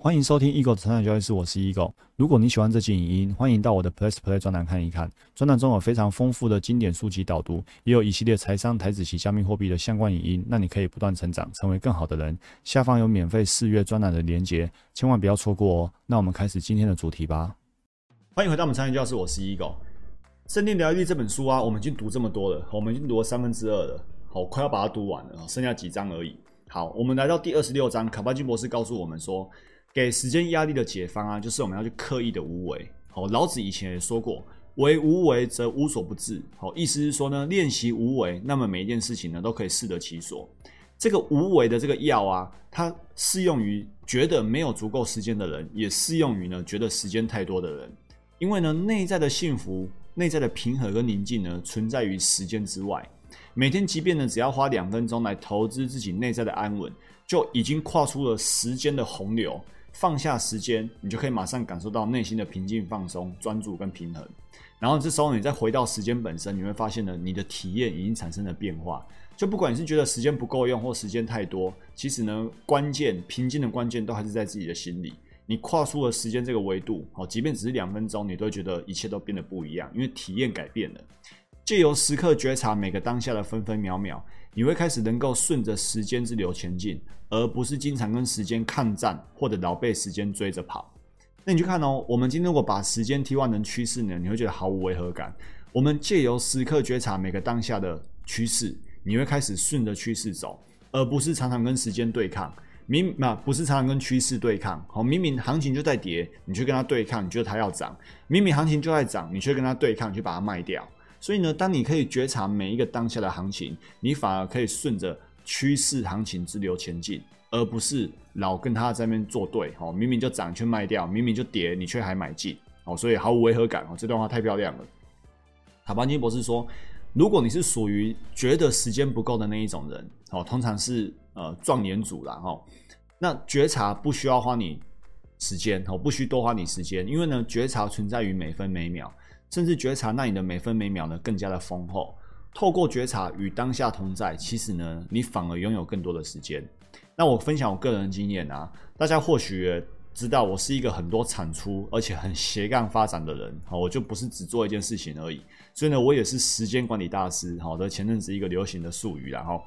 欢迎收听 Eagle 的成长交易室，我是 Eagle。如果你喜欢这期影音，欢迎到我的 Plus Play 专栏看一看。专栏中有非常丰富的经典书籍导读，也有一系列财商、台子及加密货币的相关影音，让你可以不断成长，成为更好的人。下方有免费试阅专栏的连结，千万不要错过哦。那我们开始今天的主题吧。欢迎回到我们成长教室，我是 Eagle。《圣殿疗愈力》这本书啊，我们已经读这么多了，我们已经读了三分之二了，好，快要把它读完了，剩下几章而已。好，我们来到第二十六章，卡巴金博士告诉我们说。给时间压力的解方啊，就是我们要去刻意的无为。好，老子以前也说过，为无为则无所不至。好，意思是说呢，练习无为，那么每一件事情呢都可以适得其所。这个无为的这个药啊，它适用于觉得没有足够时间的人，也适用于呢觉得时间太多的人。因为呢，内在的幸福、内在的平和跟宁静呢，存在于时间之外。每天，即便呢只要花两分钟来投资自己内在的安稳，就已经跨出了时间的洪流。放下时间，你就可以马上感受到内心的平静、放松、专注跟平衡。然后这时候你再回到时间本身，你会发现呢，你的体验已经产生了变化。就不管你是觉得时间不够用或时间太多，其实呢，关键平静的关键都还是在自己的心里。你跨出了时间这个维度，哦，即便只是两分钟，你都会觉得一切都变得不一样，因为体验改变了。借由时刻觉察每个当下的分分秒秒，你会开始能够顺着时间之流前进。而不是经常跟时间抗战，或者老被时间追着跑。那你去看哦，我们今天如果把时间替换成趋势呢，你会觉得毫无违和感。我们借由时刻觉察每个当下的趋势，你会开始顺着趋势走，而不是常常跟时间对抗。明那不是常常跟趋势对抗。好，明明行情就在跌，你去跟它对抗，你觉得它要涨；明明行情就在涨，你却跟它对抗，去把它卖掉。所以呢，当你可以觉察每一个当下的行情，你反而可以顺着。趋势行情之流前进，而不是老跟他在那边作对。哦，明明就涨却卖掉，明明就跌你却还买进。哦，所以毫无违和感。哦，这段话太漂亮了。卡巴金博士说，如果你是属于觉得时间不够的那一种人，哦，通常是呃壮年组啦。哈，那觉察不需要花你时间，哦，不需多花你时间，因为呢，觉察存在于每分每秒，甚至觉察让你的每分每秒呢更加的丰厚。透过觉察与当下同在，其实呢，你反而拥有更多的时间。那我分享我个人经验啊，大家或许知道我是一个很多产出而且很斜杠发展的人，好，我就不是只做一件事情而已。所以呢，我也是时间管理大师，好的，前阵子一个流行的术语然后，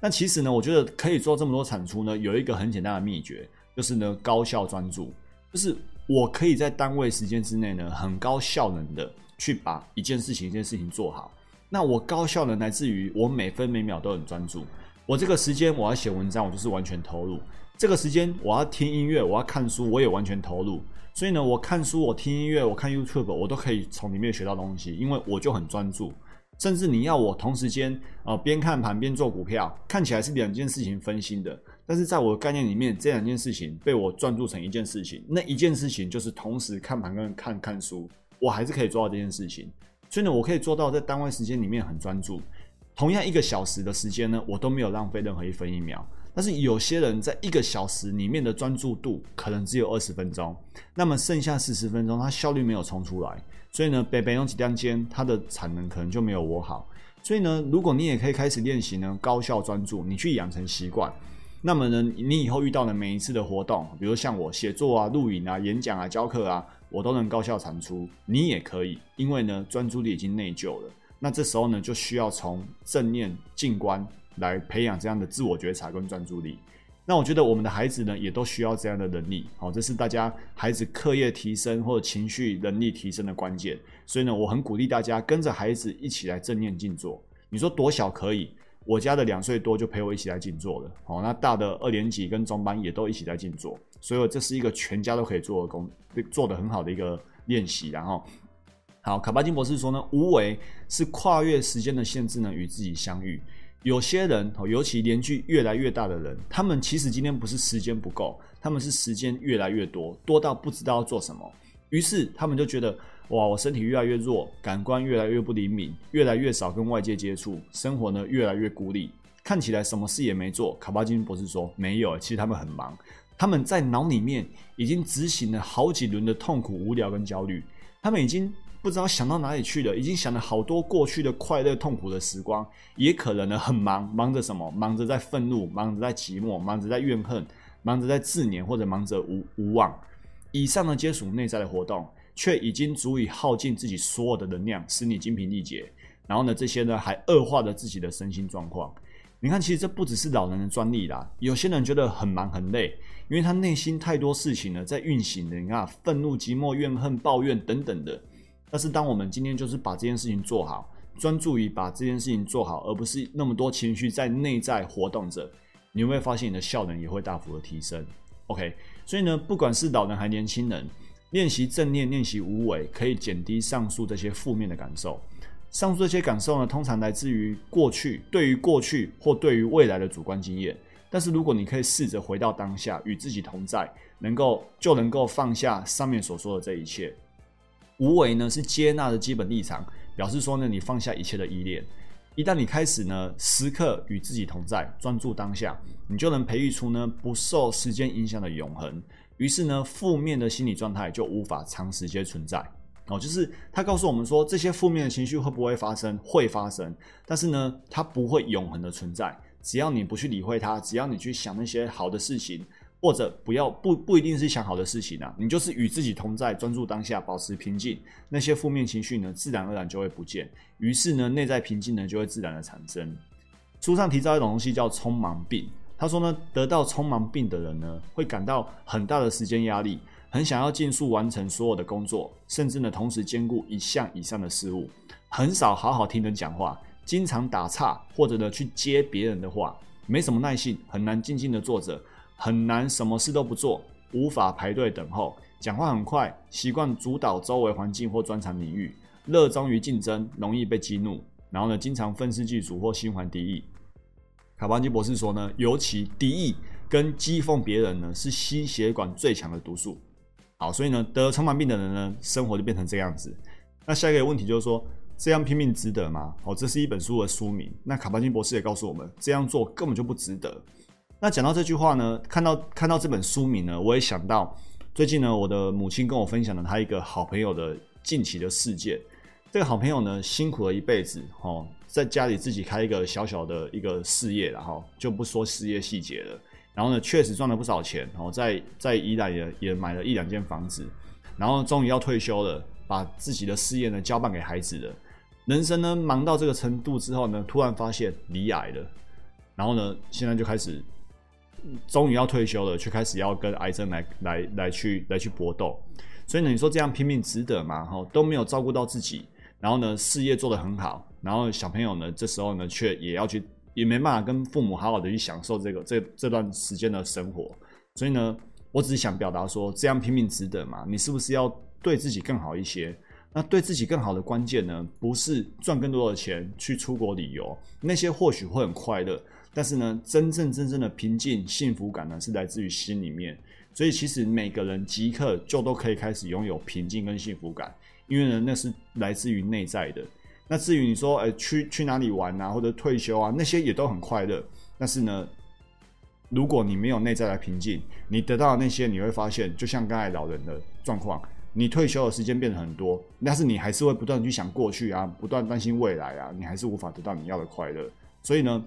那其实呢，我觉得可以做这么多产出呢，有一个很简单的秘诀，就是呢，高效专注，就是我可以在单位时间之内呢，很高效能的去把一件事情一件事情做好。那我高效能，来自于我每分每秒都很专注。我这个时间我要写文章，我就是完全投入；这个时间我要听音乐，我要看书，我也完全投入。所以呢，我看书，我听音乐，我看 YouTube，我都可以从里面学到东西，因为我就很专注。甚至你要我同时间呃边看盘边做股票，看起来是两件事情分心的，但是在我的概念里面，这两件事情被我专注成一件事情。那一件事情就是同时看盘跟看看书，我还是可以做到这件事情。所以呢，我可以做到在单位时间里面很专注。同样一个小时的时间呢，我都没有浪费任何一分一秒。但是有些人在一个小时里面的专注度可能只有二十分钟，那么剩下四十分钟，他效率没有冲出来。所以呢，北北用几两间，它的产能可能就没有我好。所以呢，如果你也可以开始练习呢，高效专注，你去养成习惯，那么呢，你以后遇到的每一次的活动，比如像我写作啊、录影啊、演讲啊、教课啊。我都能高效产出，你也可以，因为呢，专注力已经内疚了。那这时候呢，就需要从正念静观来培养这样的自我觉察跟专注力。那我觉得我们的孩子呢，也都需要这样的能力。好，这是大家孩子课业提升或者情绪能力提升的关键。所以呢，我很鼓励大家跟着孩子一起来正念静坐。你说多小可以？我家的两岁多就陪我一起来静坐了。好，那大的二年级跟中班也都一起在静坐。所以这是一个全家都可以做的工，做的很好的一个练习。然后，好，卡巴金博士说呢，无为是跨越时间的限制呢，与自己相遇。有些人哦，尤其年纪越来越大的人，他们其实今天不是时间不够，他们是时间越来越多，多到不知道要做什么。于是他们就觉得，哇，我身体越来越弱，感官越来越不灵敏，越来越少跟外界接触，生活呢越来越孤立，看起来什么事也没做。卡巴金博士说，没有，其实他们很忙。他们在脑里面已经执行了好几轮的痛苦、无聊跟焦虑，他们已经不知道想到哪里去了，已经想了好多过去的快乐、痛苦的时光，也可能呢很忙，忙着什么？忙着在愤怒，忙着在寂寞，忙着在怨恨，忙着在自怜或者忙着无无望，以上呢皆属内在的活动，却已经足以耗尽自己所有的能量，使你精疲力竭。然后呢，这些呢还恶化了自己的身心状况。你看，其实这不只是老人的专利啦。有些人觉得很忙很累，因为他内心太多事情呢在运行的。你看，愤怒、寂寞、怨恨、抱怨等等的。但是，当我们今天就是把这件事情做好，专注于把这件事情做好，而不是那么多情绪在内在活动着，你会发现你的效能也会大幅的提升。OK，所以呢，不管是老人还年轻人，练习正念、练习无为，可以减低上述这些负面的感受。上述这些感受呢，通常来自于过去，对于过去或对于未来的主观经验。但是如果你可以试着回到当下，与自己同在，能够就能够放下上面所说的这一切。无为呢，是接纳的基本立场，表示说呢，你放下一切的依恋。一旦你开始呢，时刻与自己同在，专注当下，你就能培育出呢，不受时间影响的永恒。于是呢，负面的心理状态就无法长时间存在。哦，就是他告诉我们说，这些负面的情绪会不会发生？会发生，但是呢，它不会永恒的存在。只要你不去理会它，只要你去想那些好的事情，或者不要不不一定是想好的事情啊，你就是与自己同在，专注当下，保持平静，那些负面情绪呢，自然而然就会不见。于是呢，内在平静呢，就会自然的产生。书上提到一种东西叫匆忙病，他说呢，得到匆忙病的人呢，会感到很大的时间压力。很想要尽速完成所有的工作，甚至呢同时兼顾一项以上的事物，很少好好听人讲话，经常打岔或者呢去接别人的话，没什么耐性，很难静静的坐着，很难什么事都不做，无法排队等候，讲话很快，习惯主导周围环境或专长领域，热衷于竞争，容易被激怒，然后呢经常愤世嫉俗或心怀敌意。卡巴金博士说呢，尤其敌意跟讥讽别人呢，是心血管最强的毒素。好，所以呢，得匆忙病的人呢，生活就变成这样子。那下一个问题就是说，这样拼命值得吗？哦，这是一本书的书名。那卡巴金博士也告诉我们，这样做根本就不值得。那讲到这句话呢，看到看到这本书名呢，我也想到最近呢，我的母亲跟我分享了她一个好朋友的近期的事件。这个好朋友呢，辛苦了一辈子，哦，在家里自己开一个小小的一个事业，然后就不说事业细节了。然后呢，确实赚了不少钱，然后在在宜兰也也买了一两间房子，然后终于要退休了，把自己的事业呢交办给孩子了。人生呢忙到这个程度之后呢，突然发现离癌了，然后呢，现在就开始终于要退休了，却开始要跟癌症来来来去来去搏斗。所以呢，你说这样拼命值得吗？哈，都没有照顾到自己，然后呢，事业做得很好，然后小朋友呢，这时候呢，却也要去。也没办法跟父母好好的去享受这个这这段时间的生活，所以呢，我只是想表达说，这样拼命值得吗？你是不是要对自己更好一些？那对自己更好的关键呢，不是赚更多的钱去出国旅游，那些或许会很快乐，但是呢，真正真正的平静幸福感呢，是来自于心里面。所以其实每个人即刻就都可以开始拥有平静跟幸福感，因为呢，那是来自于内在的。那至于你说，哎，去去哪里玩啊，或者退休啊，那些也都很快乐。但是呢，如果你没有内在的平静，你得到的那些，你会发现，就像刚才老人的状况，你退休的时间变得很多，但是你还是会不断去想过去啊，不断担心未来啊，你还是无法得到你要的快乐。所以呢，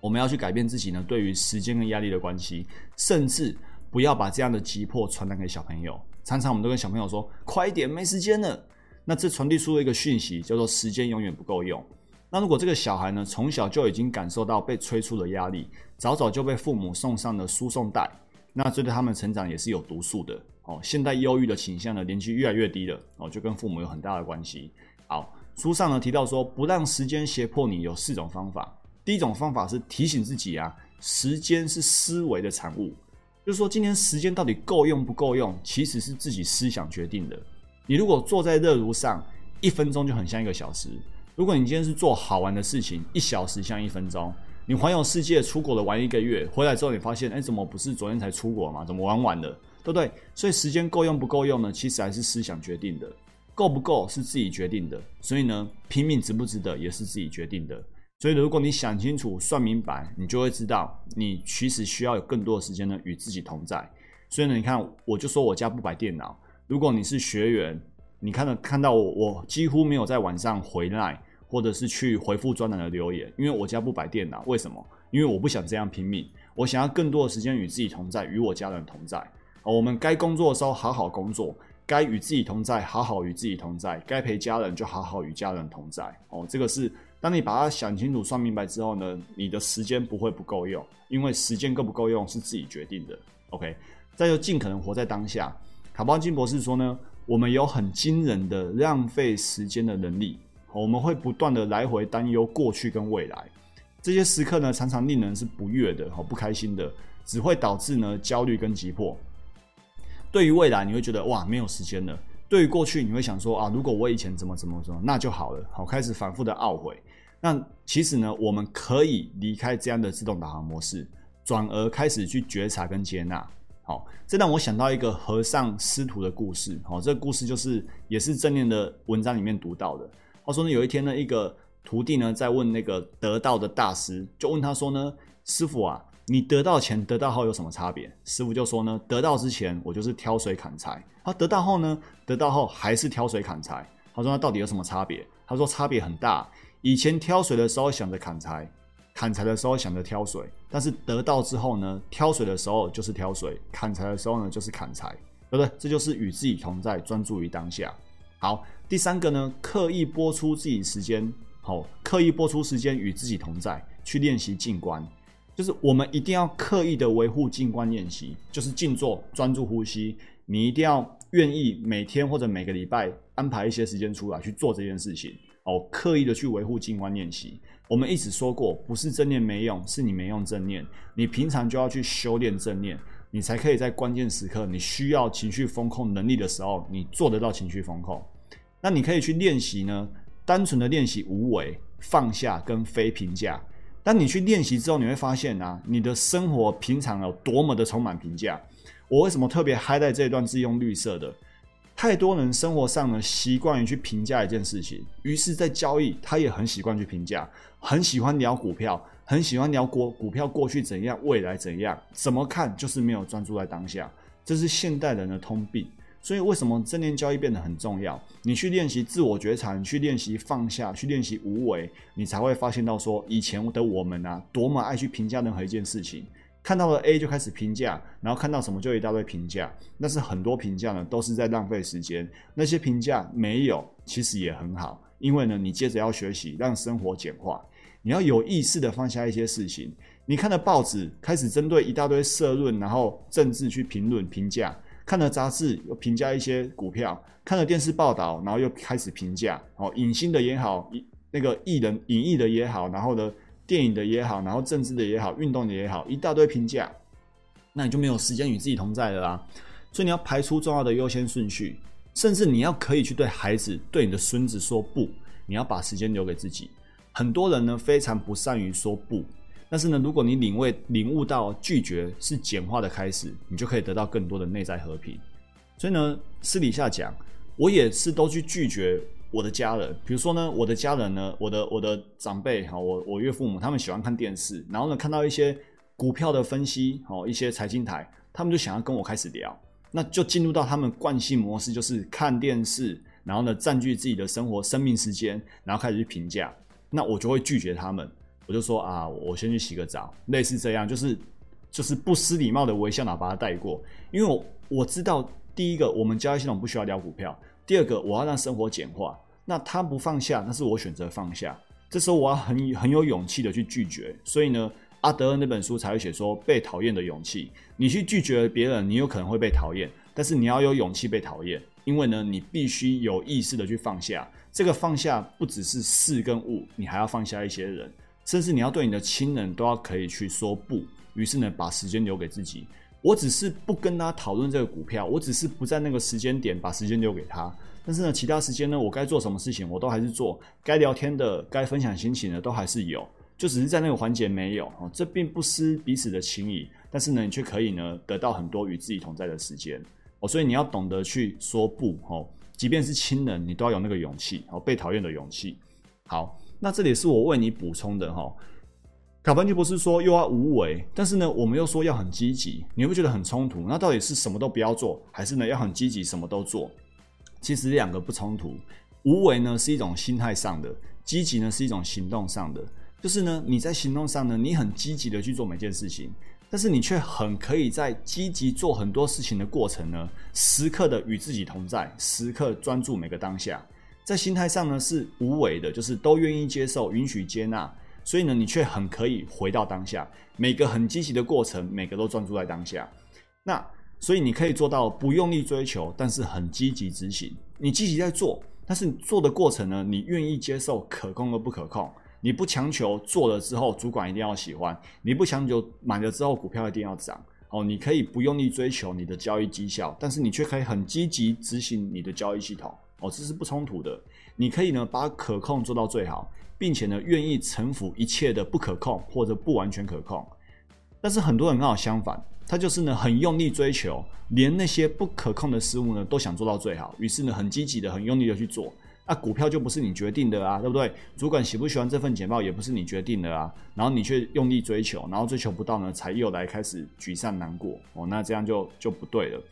我们要去改变自己呢，对于时间跟压力的关系，甚至不要把这样的急迫传达给小朋友。常常我们都跟小朋友说：“快一点，没时间了。”那这传递出了一个讯息，叫做时间永远不够用。那如果这个小孩呢，从小就已经感受到被催促的压力，早早就被父母送上了输送带，那这对他们成长也是有毒素的哦。现代忧郁的倾向呢，年纪越来越低了哦，就跟父母有很大的关系。好，书上呢提到说，不让时间胁迫你有四种方法。第一种方法是提醒自己啊，时间是思维的产物，就是说今天时间到底够用不够用，其实是自己思想决定的。你如果坐在热炉上，一分钟就很像一个小时；如果你今天是做好玩的事情，一小时像一分钟。你环游世界，出国了玩一个月，回来之后你发现，哎，怎么不是昨天才出国嘛？怎么玩完了？对不对？所以时间够用不够用呢？其实还是思想决定的，够不够是自己决定的。所以呢，拼命值不值得也是自己决定的。所以如果你想清楚、算明白，你就会知道，你其实需要有更多的时间呢与自己同在。所以呢，你看，我就说我家不摆电脑。如果你是学员，你看到看到我，我几乎没有在晚上回来，或者是去回复专栏的留言，因为我家不摆电脑。为什么？因为我不想这样拼命。我想要更多的时间与自己同在，与我家人同在。哦，我们该工作的时候好好工作，该与自己同在，好好与自己同在，该陪家人就好好与家人同在。哦，这个是当你把它想清楚、算明白之后呢，你的时间不会不够用，因为时间够不够用是自己决定的。OK，再就尽可能活在当下。卡邦金博士说呢，我们有很惊人的浪费时间的能力，我们会不断的来回担忧过去跟未来，这些时刻呢，常常令人是不悦的，好不开心的，只会导致呢焦虑跟急迫。对于未来，你会觉得哇没有时间了；对于过去，你会想说啊，如果我以前怎么怎么怎么，那就好了。好，开始反复的懊悔。那其实呢，我们可以离开这样的自动导航模式，转而开始去觉察跟接纳。好，这让我想到一个和尚师徒的故事。好，这个故事就是也是正念的文章里面读到的。他说呢，有一天呢，一个徒弟呢在问那个得道的大师，就问他说呢，师傅啊。你得到前得到后有什么差别？师傅就说呢，得到之前我就是挑水砍柴，他得到后呢，得到后还是挑水砍柴。他说那到底有什么差别？他说差别很大。以前挑水的时候想着砍柴，砍柴的时候想着挑水，但是得到之后呢，挑水的时候就是挑水，砍柴的时候呢就是砍柴，对不对？这就是与自己同在，专注于当下。好，第三个呢，刻意播出自己时间，好，刻意播出时间与自己同在，去练习静观。就是我们一定要刻意的维护静观练习，就是静坐、专注呼吸。你一定要愿意每天或者每个礼拜安排一些时间出来去做这件事情哦，刻意的去维护静观练习。我们一直说过，不是正念没用，是你没用正念。你平常就要去修炼正念，你才可以在关键时刻，你需要情绪风控能力的时候，你做得到情绪风控。那你可以去练习呢，单纯的练习无为、放下跟非评价。当你去练习之后，你会发现啊，你的生活平常有多么的充满评价。我为什么特别嗨在这一段是用绿色的？太多人生活上呢习惯于去评价一件事情，于是，在交易他也很习惯去评价，很喜欢聊股票，很喜欢聊股股票过去怎样，未来怎样，怎么看就是没有专注在当下，这是现代人的通病。所以，为什么正念交易变得很重要？你去练习自我觉察，你去练习放下，去练习无为，你才会发现到说，以前的我们啊，多么爱去评价任何一件事情。看到了 A 就开始评价，然后看到什么就一大堆评价。但是很多评价呢，都是在浪费时间。那些评价没有，其实也很好，因为呢，你接着要学习让生活简化，你要有意识的放下一些事情。你看的报纸开始针对一大堆社论，然后政治去评论评价。看了杂志又评价一些股票，看了电视报道，然后又开始评价哦，影星的也好，那个艺人、影艺的也好，然后呢，电影的也好，然后政治的也好，运动的也好，一大堆评价，那你就没有时间与自己同在了啦。所以你要排出重要的优先顺序，甚至你要可以去对孩子、对你的孙子说不，你要把时间留给自己。很多人呢非常不善于说不。但是呢，如果你领会领悟到拒绝是简化的开始，你就可以得到更多的内在和平。所以呢，私底下讲，我也是都去拒绝我的家人。比如说呢，我的家人呢，我的我的长辈哈，我我岳父母他们喜欢看电视，然后呢看到一些股票的分析哦，一些财经台，他们就想要跟我开始聊，那就进入到他们惯性模式，就是看电视，然后呢占据自己的生活生命时间，然后开始去评价，那我就会拒绝他们。我就说啊，我先去洗个澡，类似这样，就是就是不失礼貌的微笑，哪把它带过。因为我我知道，第一个，我们交易系统不需要聊股票；第二个，我要让生活简化。那他不放下，那是我选择放下。这时候我要很很有勇气的去拒绝。所以呢，阿德恩那本书才会写说被讨厌的勇气。你去拒绝别人，你有可能会被讨厌，但是你要有勇气被讨厌，因为呢，你必须有意识的去放下。这个放下不只是事跟物，你还要放下一些人。甚至你要对你的亲人都要可以去说不，于是呢，把时间留给自己。我只是不跟他讨论这个股票，我只是不在那个时间点把时间留给他。但是呢，其他时间呢，我该做什么事情，我都还是做。该聊天的，该分享心情的，都还是有。就只是在那个环节没有哦，这并不失彼此的情谊。但是呢，你却可以呢，得到很多与自己同在的时间哦。所以你要懂得去说不哦，即便是亲人，你都要有那个勇气哦，被讨厌的勇气。好。那这里是我为你补充的哈，卡班尼博士说又要无为，但是呢，我们又说要很积极，你会觉得很冲突。那到底是什么都不要做，还是呢要很积极什么都做？其实两个不冲突。无为呢是一种心态上的，积极呢是一种行动上的。就是呢你在行动上呢，你很积极的去做每件事情。但是你却很可以在积极做很多事情的过程呢，时刻的与自己同在，时刻专注每个当下，在心态上呢是无为的，就是都愿意接受、允许、接纳，所以呢，你却很可以回到当下，每个很积极的过程，每个都专注在当下。那所以你可以做到不用力追求，但是很积极执行。你积极在做，但是你做的过程呢，你愿意接受可控和不可控。你不强求做了之后主管一定要喜欢，你不强求买了之后股票一定要涨哦。你可以不用力追求你的交易绩效，但是你却可以很积极执行你的交易系统哦，这是不冲突的。你可以呢把可控做到最好，并且呢愿意臣服一切的不可控或者不完全可控。但是很多人刚好相反，他就是呢很用力追求，连那些不可控的事物呢都想做到最好，于是呢很积极的、很用力的去做。那股票就不是你决定的啊，对不对？主管喜不喜欢这份简报也不是你决定的啊。然后你却用力追求，然后追求不到呢，才又来开始沮丧难过哦。那这样就就不对了。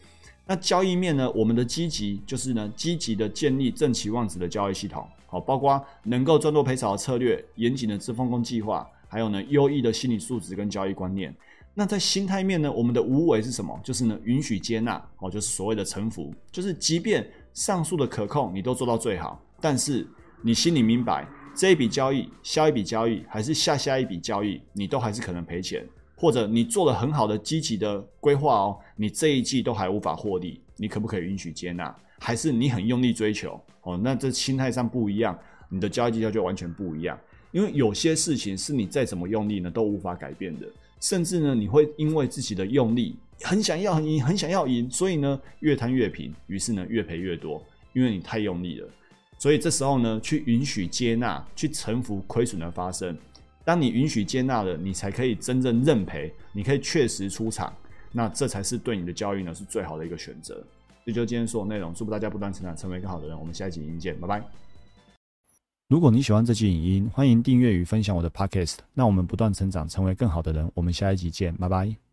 那交易面呢？我们的积极就是呢，积极的建立正期望值的交易系统，好，包括能够赚多赔少的策略，严谨的自风工计划，还有呢，优异的心理素质跟交易观念。那在心态面呢？我们的无为是什么？就是呢，允许接纳哦，就是所谓的臣服，就是即便上述的可控你都做到最好，但是你心里明白，这一笔交易、下一笔交易还是下下一笔交易，你都还是可能赔钱，或者你做了很好的积极的规划哦，你这一季都还无法获利，你可不可以允许接纳？还是你很用力追求哦？那这心态上不一样，你的交易绩效就完全不一样，因为有些事情是你再怎么用力呢都无法改变的。甚至呢，你会因为自己的用力，很想要赢，很想要赢，所以呢，越贪越平，于是呢，越赔越多，因为你太用力了。所以这时候呢，去允许接纳，去臣服亏损的发生。当你允许接纳了，你才可以真正认赔，你可以确实出场，那这才是对你的交易呢是最好的一个选择。这就今天所有内容，祝福大家不断成长，成为更好的人。我们下一集见，拜拜。如果你喜欢这期影音，欢迎订阅与分享我的 Podcast。那我们不断成长，成为更好的人。我们下一集见，拜拜。